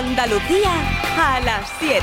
Andalucía a las 7.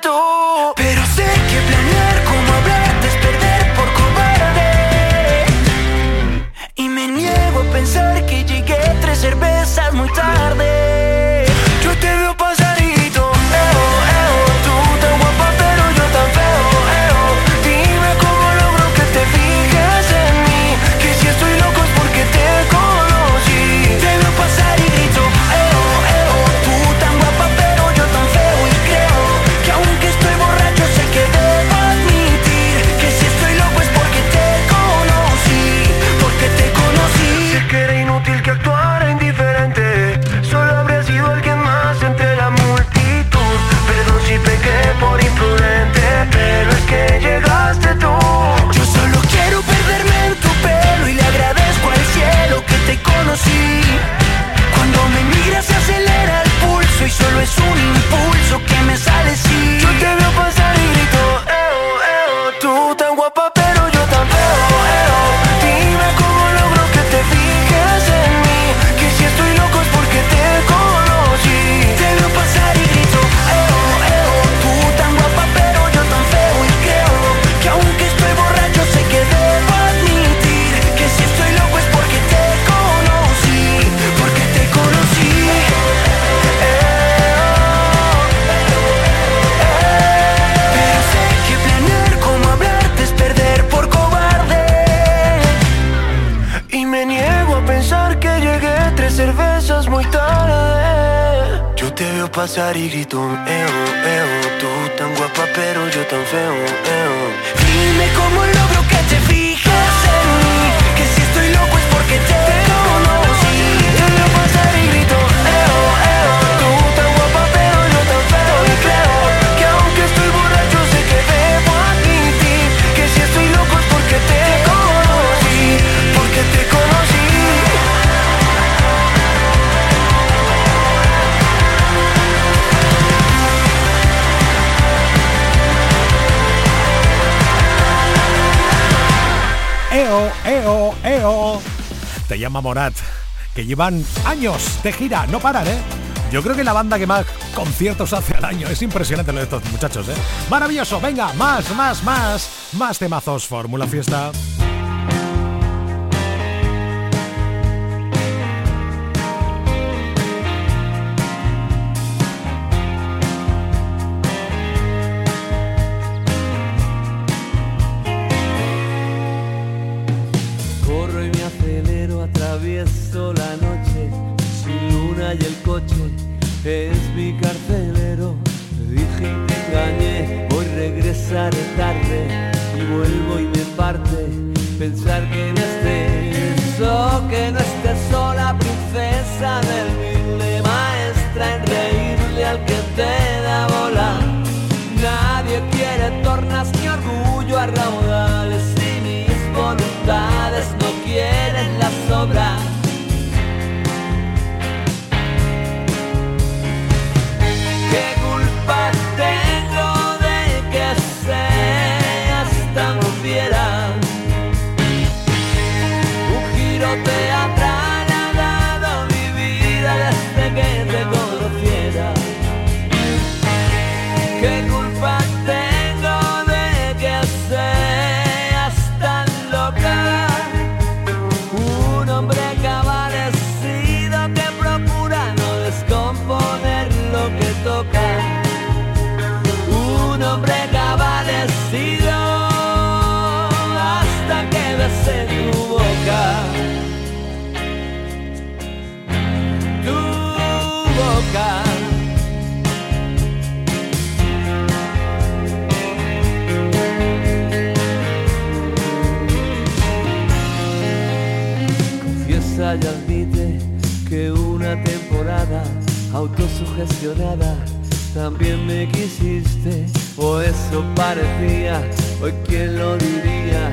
se ari gritum eu te llama Morat, que llevan años de gira, no parar ¿eh? Yo creo que la banda que más conciertos hace al año. Es impresionante lo de estos muchachos, ¿eh? Maravilloso, venga, más, más, más, más temazos, Fórmula Fiesta. pensar que no estés o que no estés sola, princesa del humilde maestra en reírle al que te da bola. Nadie quiere tornas ni orgullo a Raúl. También me quisiste, o eso parecía, hoy quién lo diría,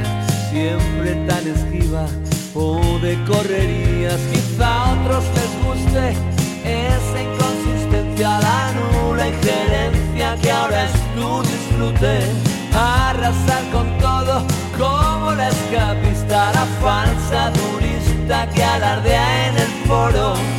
siempre tan esquiva o de correrías, quizá a otros les guste esa inconsistencia, la nula injerencia que ahora es tu disfrute, arrasar con todo como la escapista, la falsa turista que alardea en el foro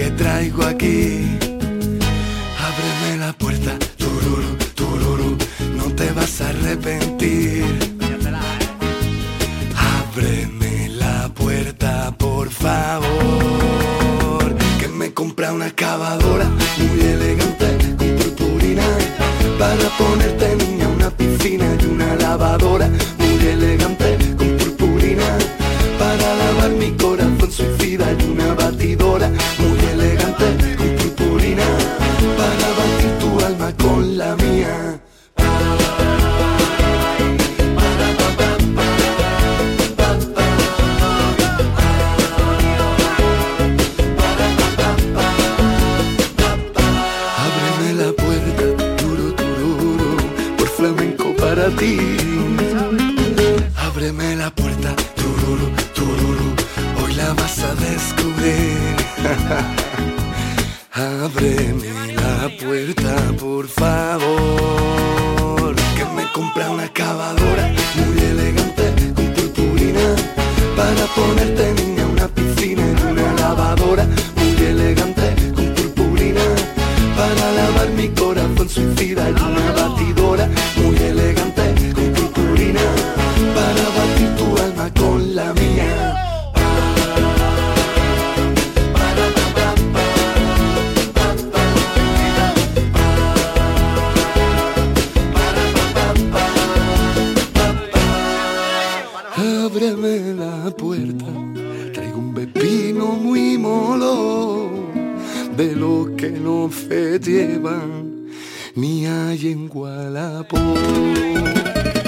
que traigo aquí.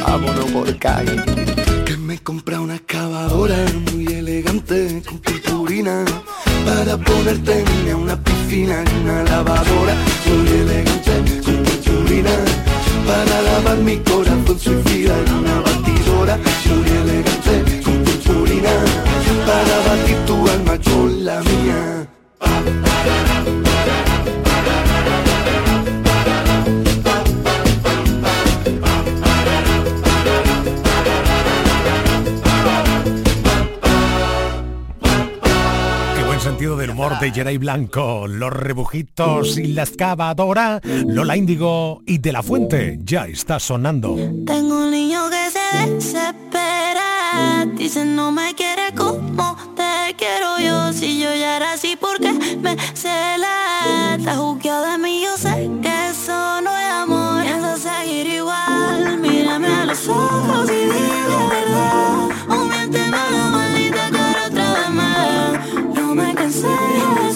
Vámonos por calle. Que me compra una excavadora muy elegante con purpurina. Para ponerte en una piscina y una lavadora muy elegante con purpurina. Para lavar mi corazón suicida en una batidora muy elegante con purpurina. Para batir tu alma con la mía. amor de Geray Blanco, Los Rebujitos y la excavadora, Lola Índigo y De La Fuente ya está sonando. Tengo un niño que se desespera, dice no me quiere como te quiero yo, si yo ya era así porque me cela, está juzgado de mí, yo sé que eso no es amor, pienso seguir igual, mírame a los ojos y dile say.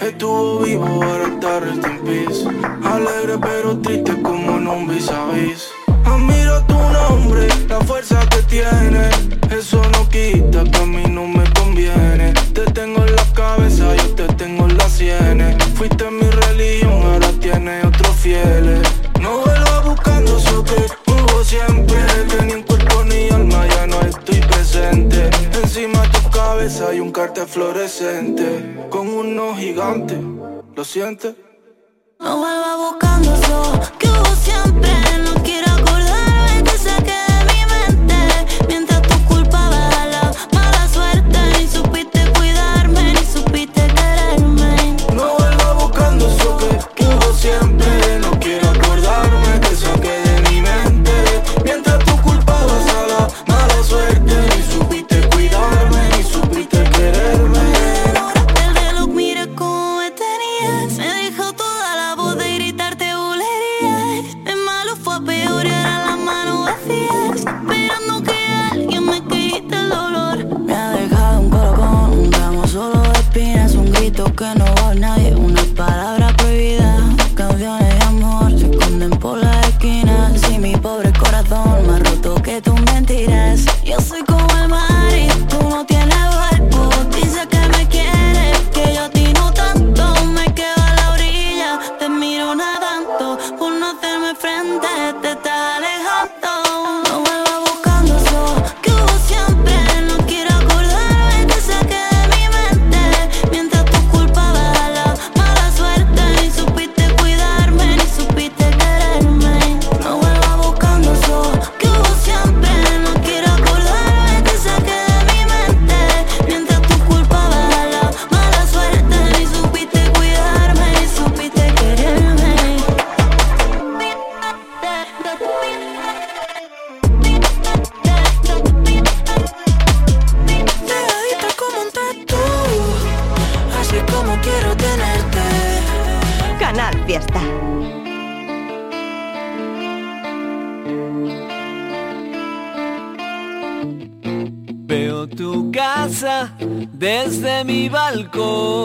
Estuvo vivo, ahora está rest in peace. Alegre pero triste como en un vis a vis. sientes. No vuelva a buscar. mi balcón.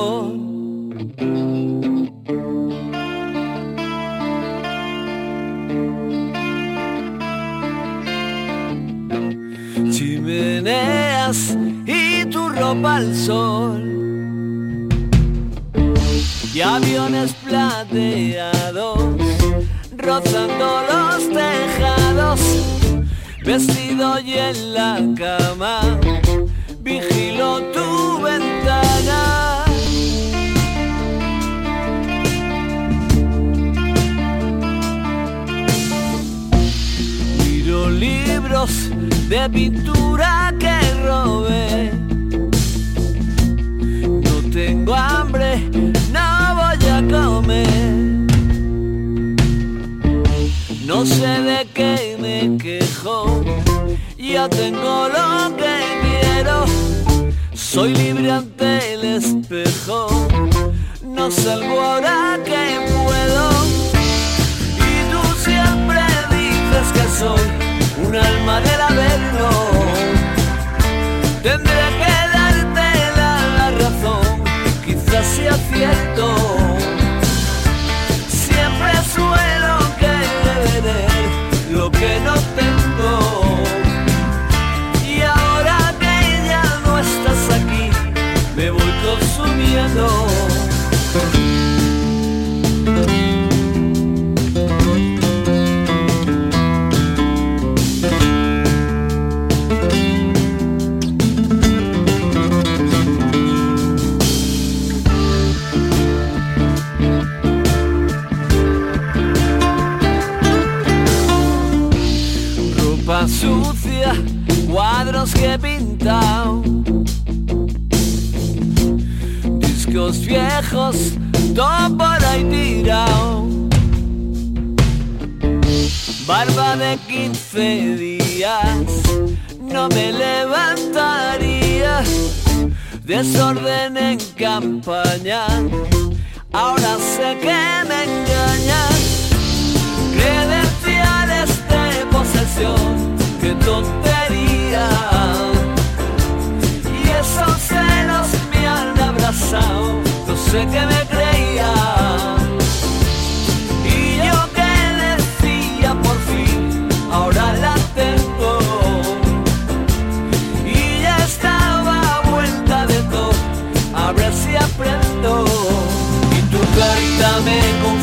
Discos viejos, todo por ahí tirado. Barba de 15 días, no me levantaría, desorden en campaña, ahora sé que me engañan, credenciales de posesión, qué tontería, abrazado, no sé qué me creía. ahora la tengo. Y ya estaba vuelta de todo, a ver si aprendo. Y tu carita me confundió,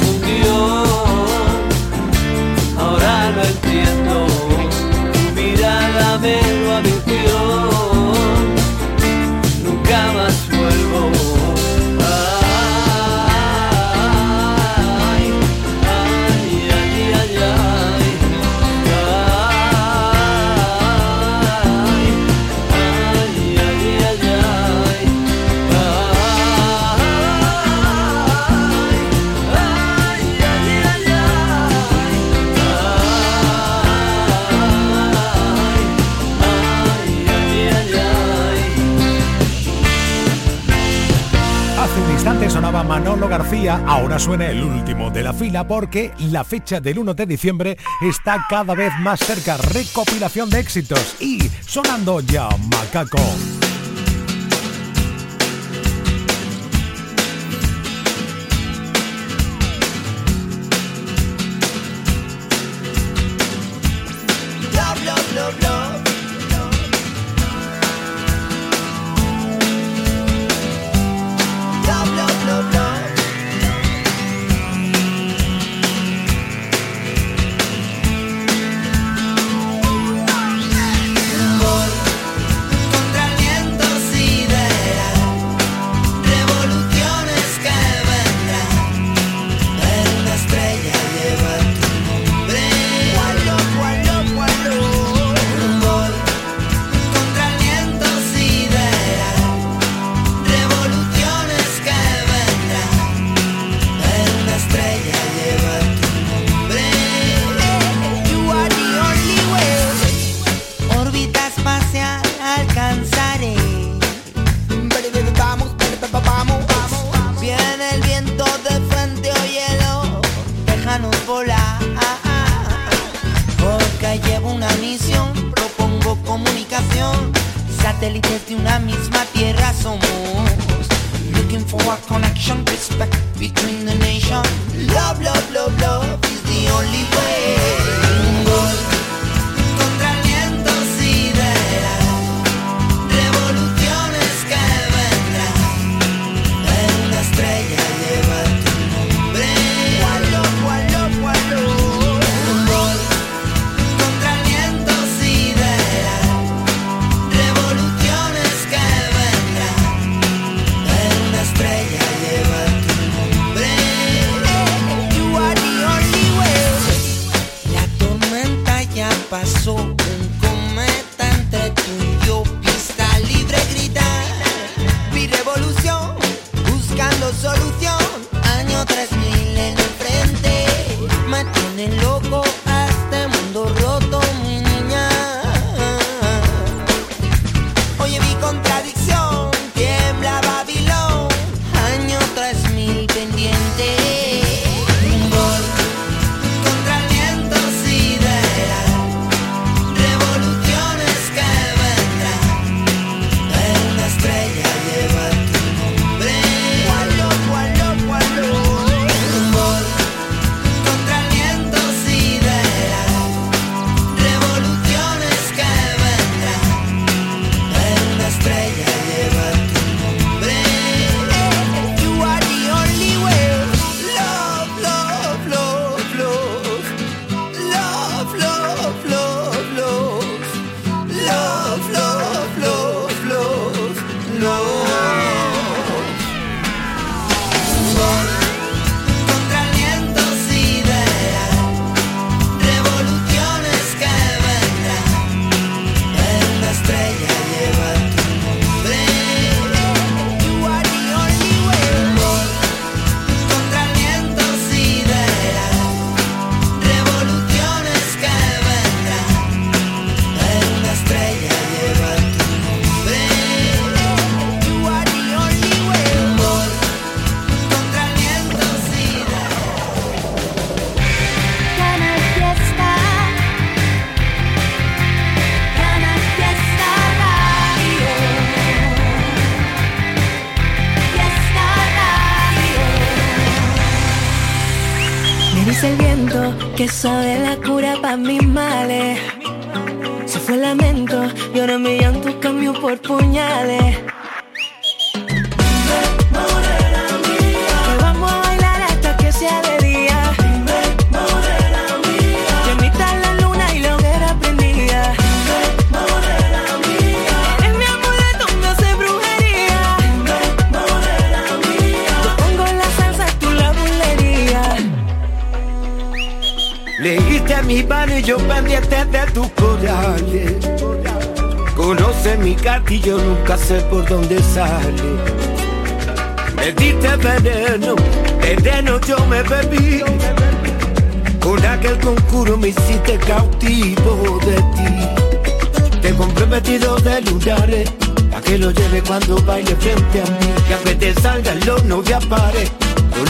Manolo García, ahora suena el último de la fila porque la fecha del 1 de diciembre está cada vez más cerca. Recopilación de éxitos y sonando ya Macaco. Te pare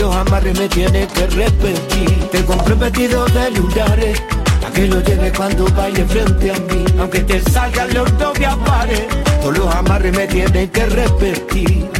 los amarres me tienes que repetir. Te compré vestido de lunares, a que lo lleves cuando baile frente a mí. Aunque te salgan los dos de pares, todos los amarres me tienes que repetir.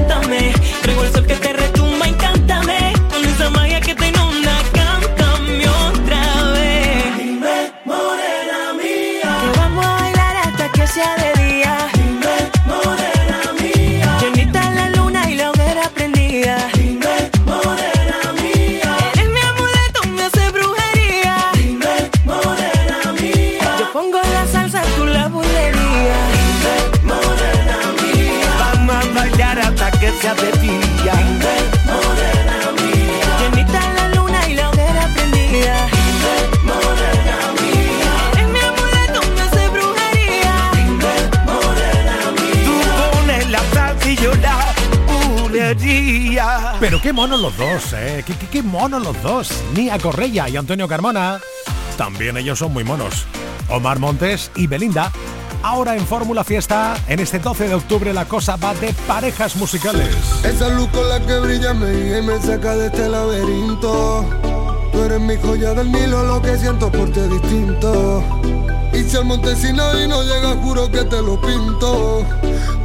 Traigo el Pero qué monos los dos, ¿eh? Qué, qué, monos los dos. Nia Correia y Antonio Carmona. También ellos son muy monos. Omar Montes y Belinda. Ahora en Fórmula Fiesta, en este 12 de octubre la cosa va de parejas musicales. Esa luz con la que brilla me y me saca de este laberinto. Tú eres mi joya del Nilo, lo que siento por ti es distinto. Y si al Montesino y no llega, juro que te lo pinto.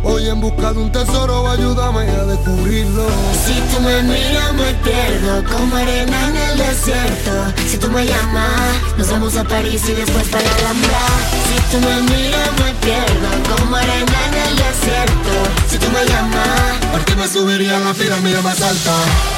Hoy en busca de un tesoro, ayúdame a descubrirlo. Si tú me miras, me pierdo como arena en el desierto. Si tú me llamas, nos vamos a París y después para la Alhambra. Si tú me miras, me pierdo como arena en el desierto. Si tú me llamas, por ti me subiría a la pirámide más alta.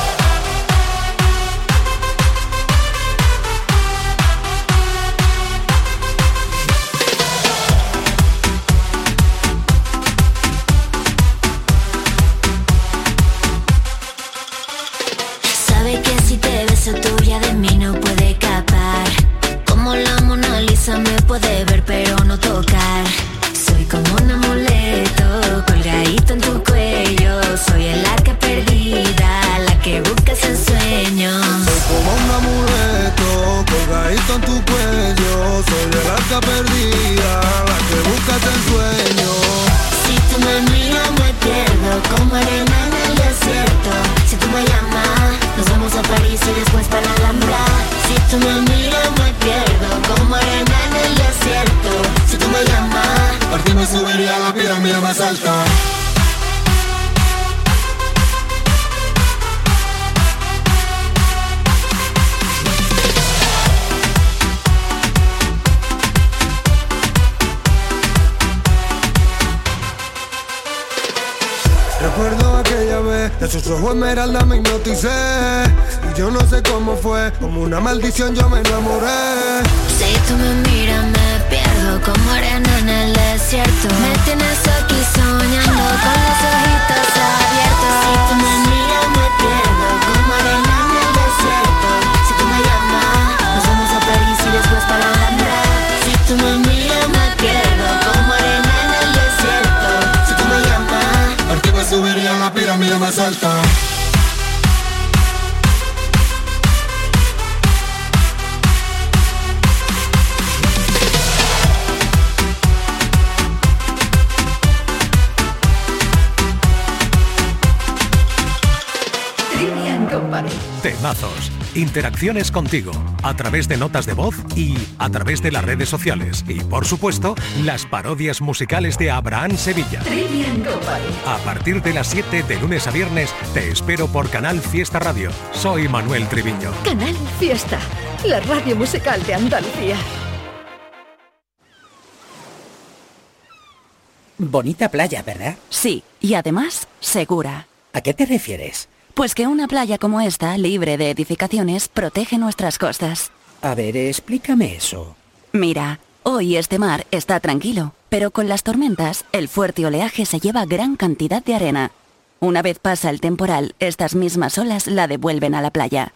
maldición yo me enamoré. Si tú me miras me pierdo como arena en el desierto. Me tienes aquí soñando con los ojitos abiertos. Si tú me miras me pierdo como arena en el desierto. Si tú me llamas nos vamos a París y después para la Si tú me miras me pierdo como arena en el desierto. Si tú me llamas Ortigo subiría la pirámide más alta. Temazos, interacciones contigo, a través de notas de voz y a través de las redes sociales. Y por supuesto, las parodias musicales de Abraham Sevilla. A partir de las 7 de lunes a viernes, te espero por Canal Fiesta Radio. Soy Manuel Triviño. Canal Fiesta. La radio musical de Andalucía. Bonita playa, ¿verdad? Sí, y además, segura. ¿A qué te refieres? Pues que una playa como esta, libre de edificaciones, protege nuestras costas. A ver, explícame eso. Mira, hoy este mar está tranquilo, pero con las tormentas, el fuerte oleaje se lleva gran cantidad de arena. Una vez pasa el temporal, estas mismas olas la devuelven a la playa.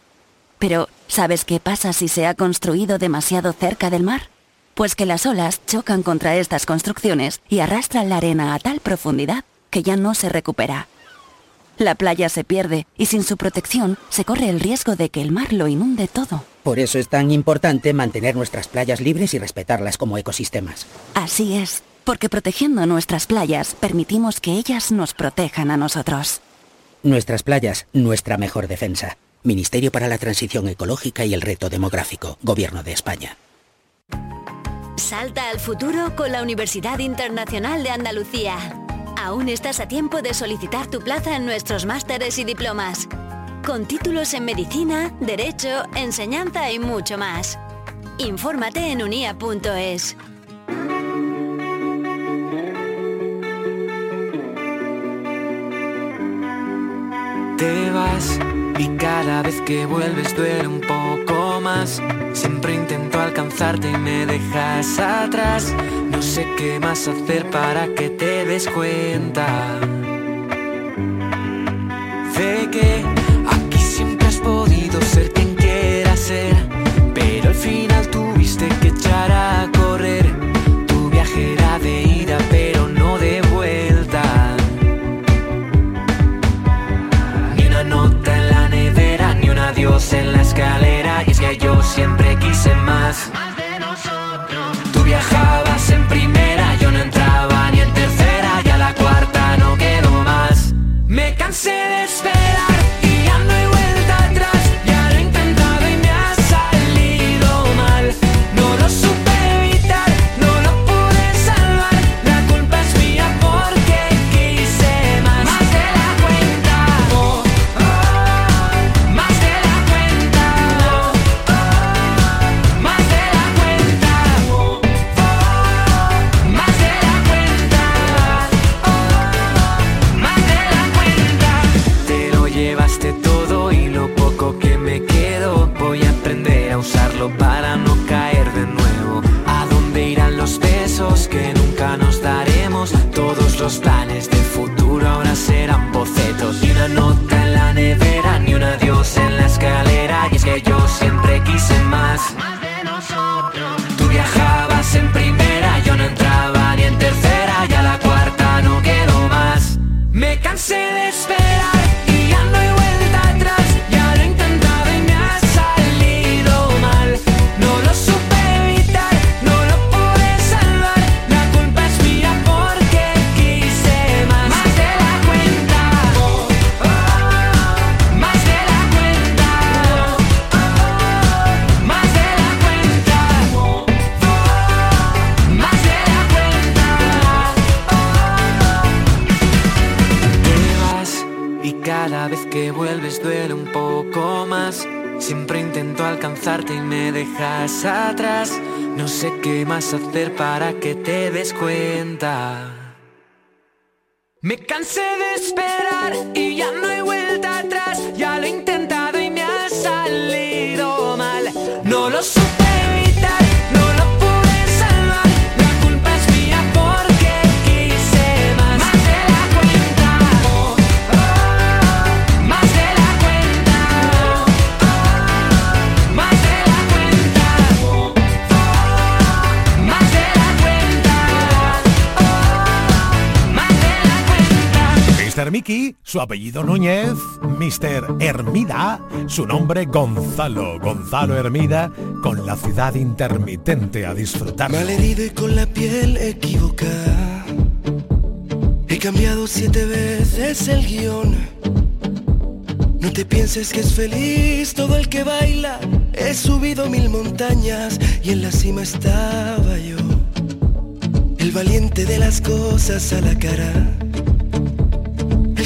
Pero, ¿sabes qué pasa si se ha construido demasiado cerca del mar? Pues que las olas chocan contra estas construcciones y arrastran la arena a tal profundidad que ya no se recupera. La playa se pierde y sin su protección se corre el riesgo de que el mar lo inunde todo. Por eso es tan importante mantener nuestras playas libres y respetarlas como ecosistemas. Así es, porque protegiendo nuestras playas permitimos que ellas nos protejan a nosotros. Nuestras playas, nuestra mejor defensa. Ministerio para la Transición Ecológica y el Reto Demográfico, Gobierno de España. Salta al futuro con la Universidad Internacional de Andalucía. Aún estás a tiempo de solicitar tu plaza en nuestros másteres y diplomas. Con títulos en medicina, derecho, enseñanza y mucho más. Infórmate en unia.es. Te vas y cada vez que vuelves duele un poco más. Siempre intento alcanzarte y me dejas atrás. No sé qué más hacer para que te des cuenta. De que aquí siempre has podido ser quien quieras ser. Pero al final tuviste que echar a en la escalera. Y es que yo siempre quise más. Dejas atrás. No sé qué más hacer para que te des cuenta. Me cansé de esperar y ya no hay vuelta atrás. Ya lo he Mickey, su apellido Núñez, Mr. Hermida, su nombre Gonzalo, Gonzalo Hermida, con la ciudad intermitente a disfrutar. Malherido y con la piel equivocada, he cambiado siete veces el guion. No te pienses que es feliz todo el que baila, he subido mil montañas y en la cima estaba yo. El valiente de las cosas a la cara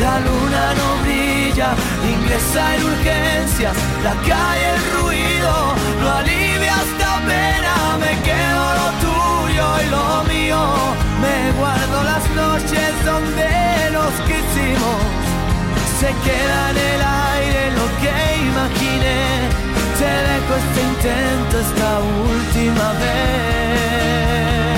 La luna no brilla, ingresa en urgencias, la calle el ruido, lo alivia hasta pena, me quedo lo tuyo y lo mío, me guardo las noches donde nos quisimos, se queda en el aire lo que imaginé, te dejo este intento esta última vez.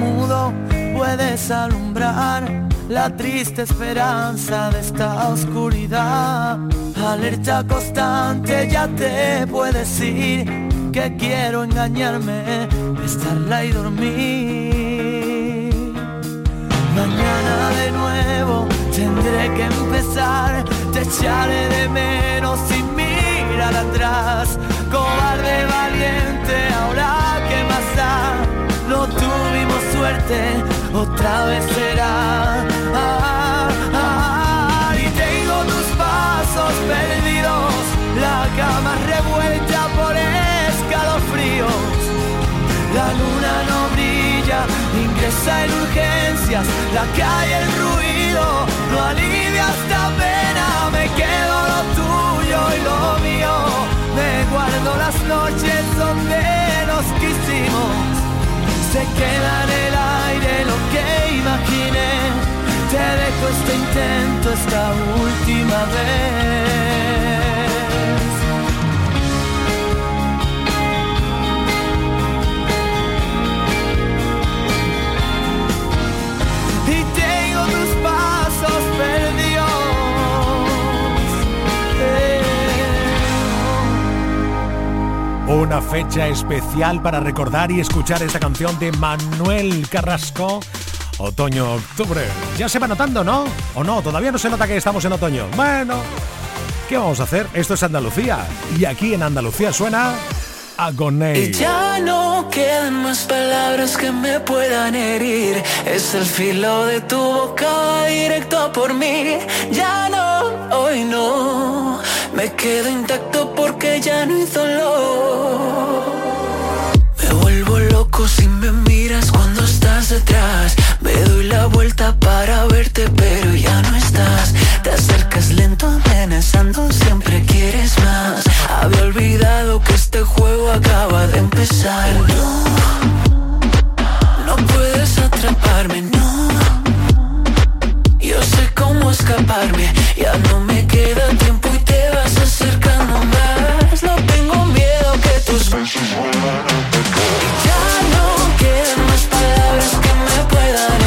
Mudo, puedes alumbrar la triste esperanza de esta oscuridad. Alerta constante, ya te puedes ir, que quiero engañarme, estarla y dormir. Mañana de nuevo tendré que empezar, te echaré de menos sin mirar atrás. Cobarde valiente, ahora que más da, otra vez será. Y tengo tus pasos perdidos, la cama revuelta por escalofríos. La luna no brilla, ingresa en urgencias, la calle el ruido no alivia esta pena, me quedo queda en el aire lo que imaginé, te dejo este intento esta última vez. Una fecha especial para recordar y escuchar esta canción de Manuel Carrasco. Otoño, octubre. Ya se va notando, ¿no? ¿O no? Todavía no se nota que estamos en otoño. Bueno, ¿qué vamos a hacer? Esto es Andalucía. Y aquí en Andalucía suena Agoney. Y ya no quedan más palabras que me puedan herir. Es el filo de tu boca directo por mí. Ya no, hoy no. Me quedo intacto porque ya no hay dolor. Me vuelvo loco si me miras cuando estás detrás. Me doy la vuelta para verte, pero ya no estás. Te acercas lento, amenazando, siempre quieres más. Había olvidado que este juego acaba de empezar. No, no puedes atraparme, no. Yo sé cómo escaparme, ya no me queda tiempo Ya no quedan más palabras que me puedan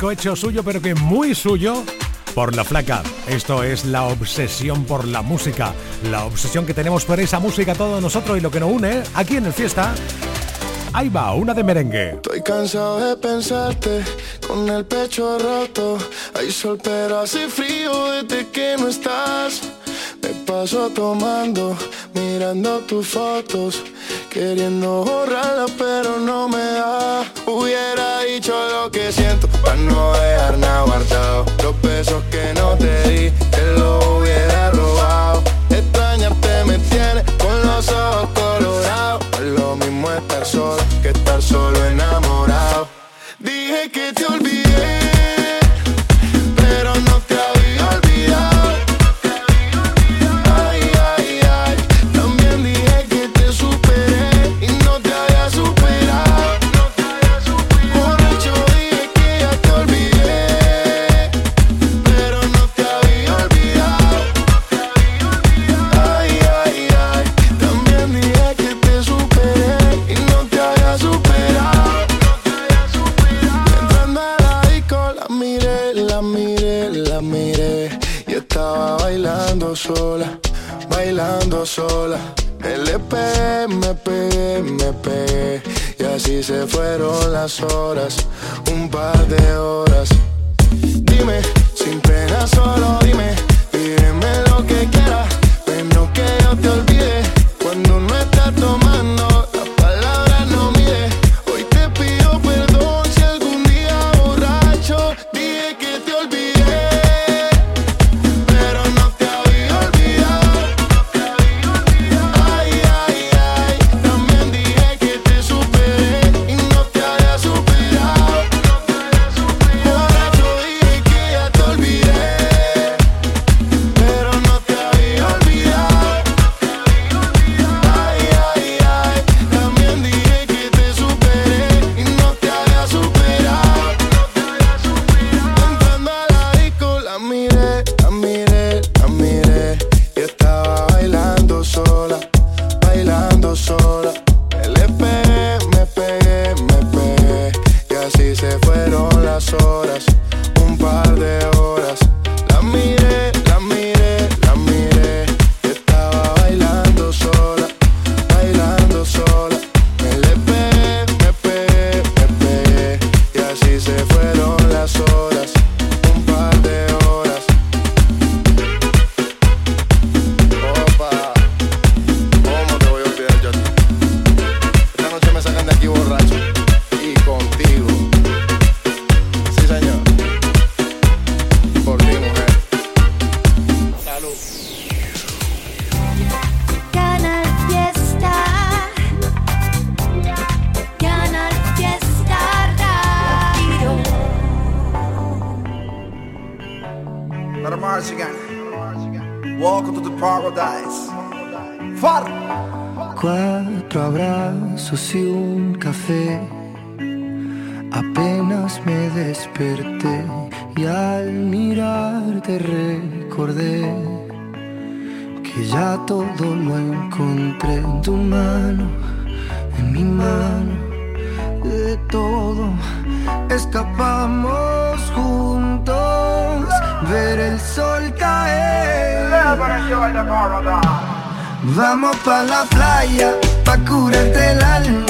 clásico hecho suyo, pero que muy suyo por la flaca. Esto es la obsesión por la música, la obsesión que tenemos por esa música todos nosotros y lo que nos une aquí en el fiesta. Ahí va, una de merengue. Estoy cansado de pensarte con el pecho roto. Hay sol, pero hace frío desde que no estás. Me paso tomando, mirando tus fotos, queriendo borrarla, pero no me da. Hubiera lo que siento para no dejar nada guardado. Los besos que no te di, te los hubiera robado. Extrañarte me tiene con los ojos colorados. Es lo mismo estar solo que estar solo enamorado. Dije que te olvidé. me pegué y así se fueron las horas, un par de horas. Dime el alma.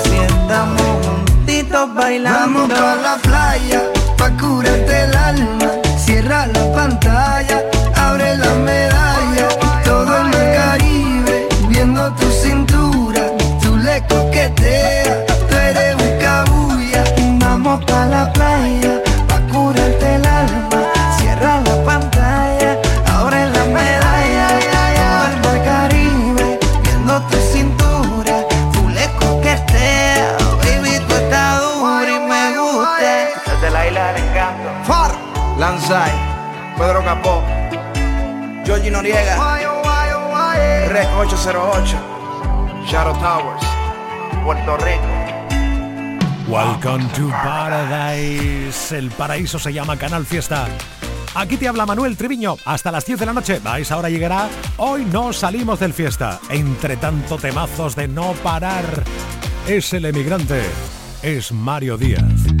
Vamos pa' la playa, pa' curarte el alma. Noriega, Rec 808, Shadow Towers, Puerto Rico. Welcome to Paradise. El paraíso se llama Canal Fiesta. Aquí te habla Manuel Triviño. Hasta las 10 de la noche. A ahora llegará. Hoy no salimos del fiesta. Entre tanto temazos de no parar. Es el emigrante. Es Mario Díaz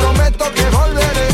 Prometo que volveré,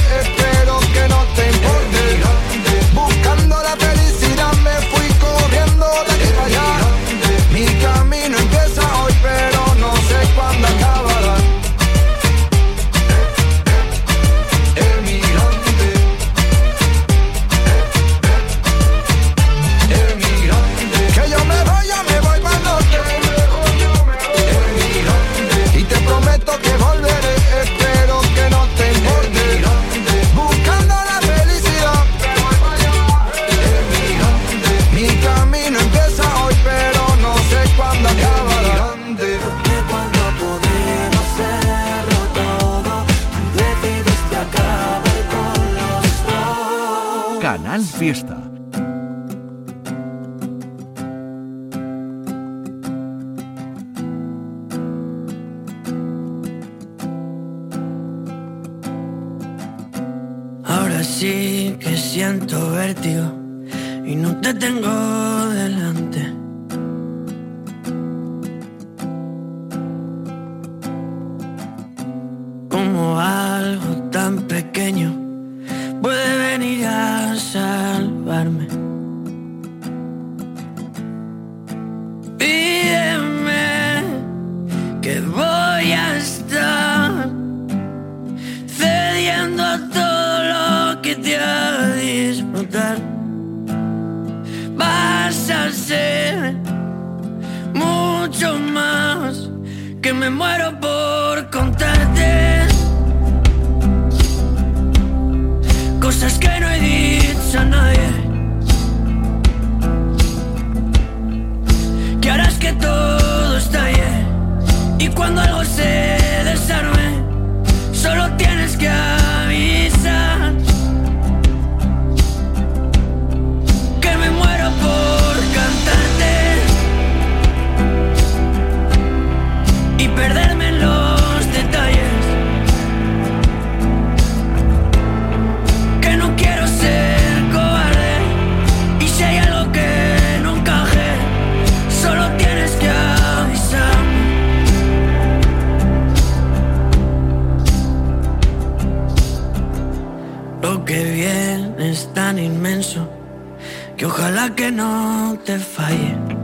que no te falle.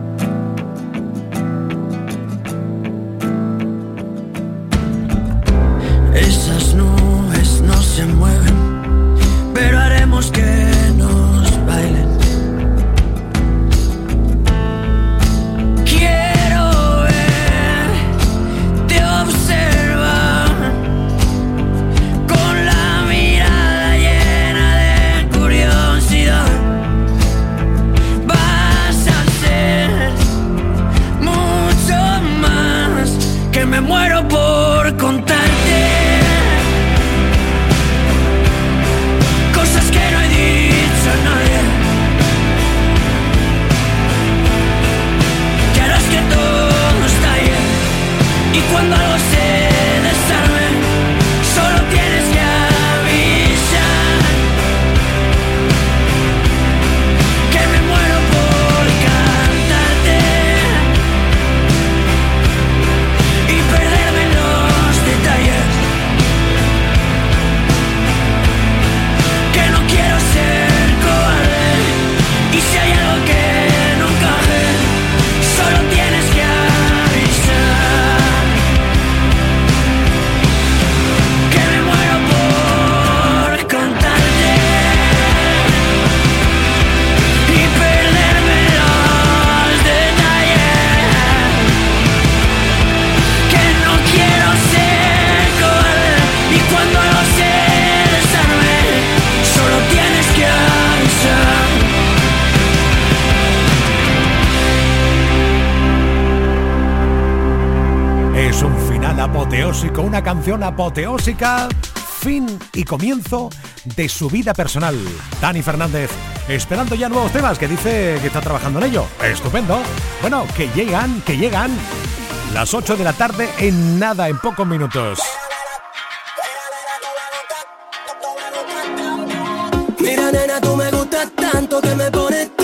apoteósico, una canción apoteósica, fin y comienzo de su vida personal. Dani Fernández, esperando ya nuevos temas, que dice que está trabajando en ello. Estupendo. Bueno, que llegan, que llegan las 8 de la tarde en nada, en pocos minutos. Mira, nena, tú me gustas tanto que me pones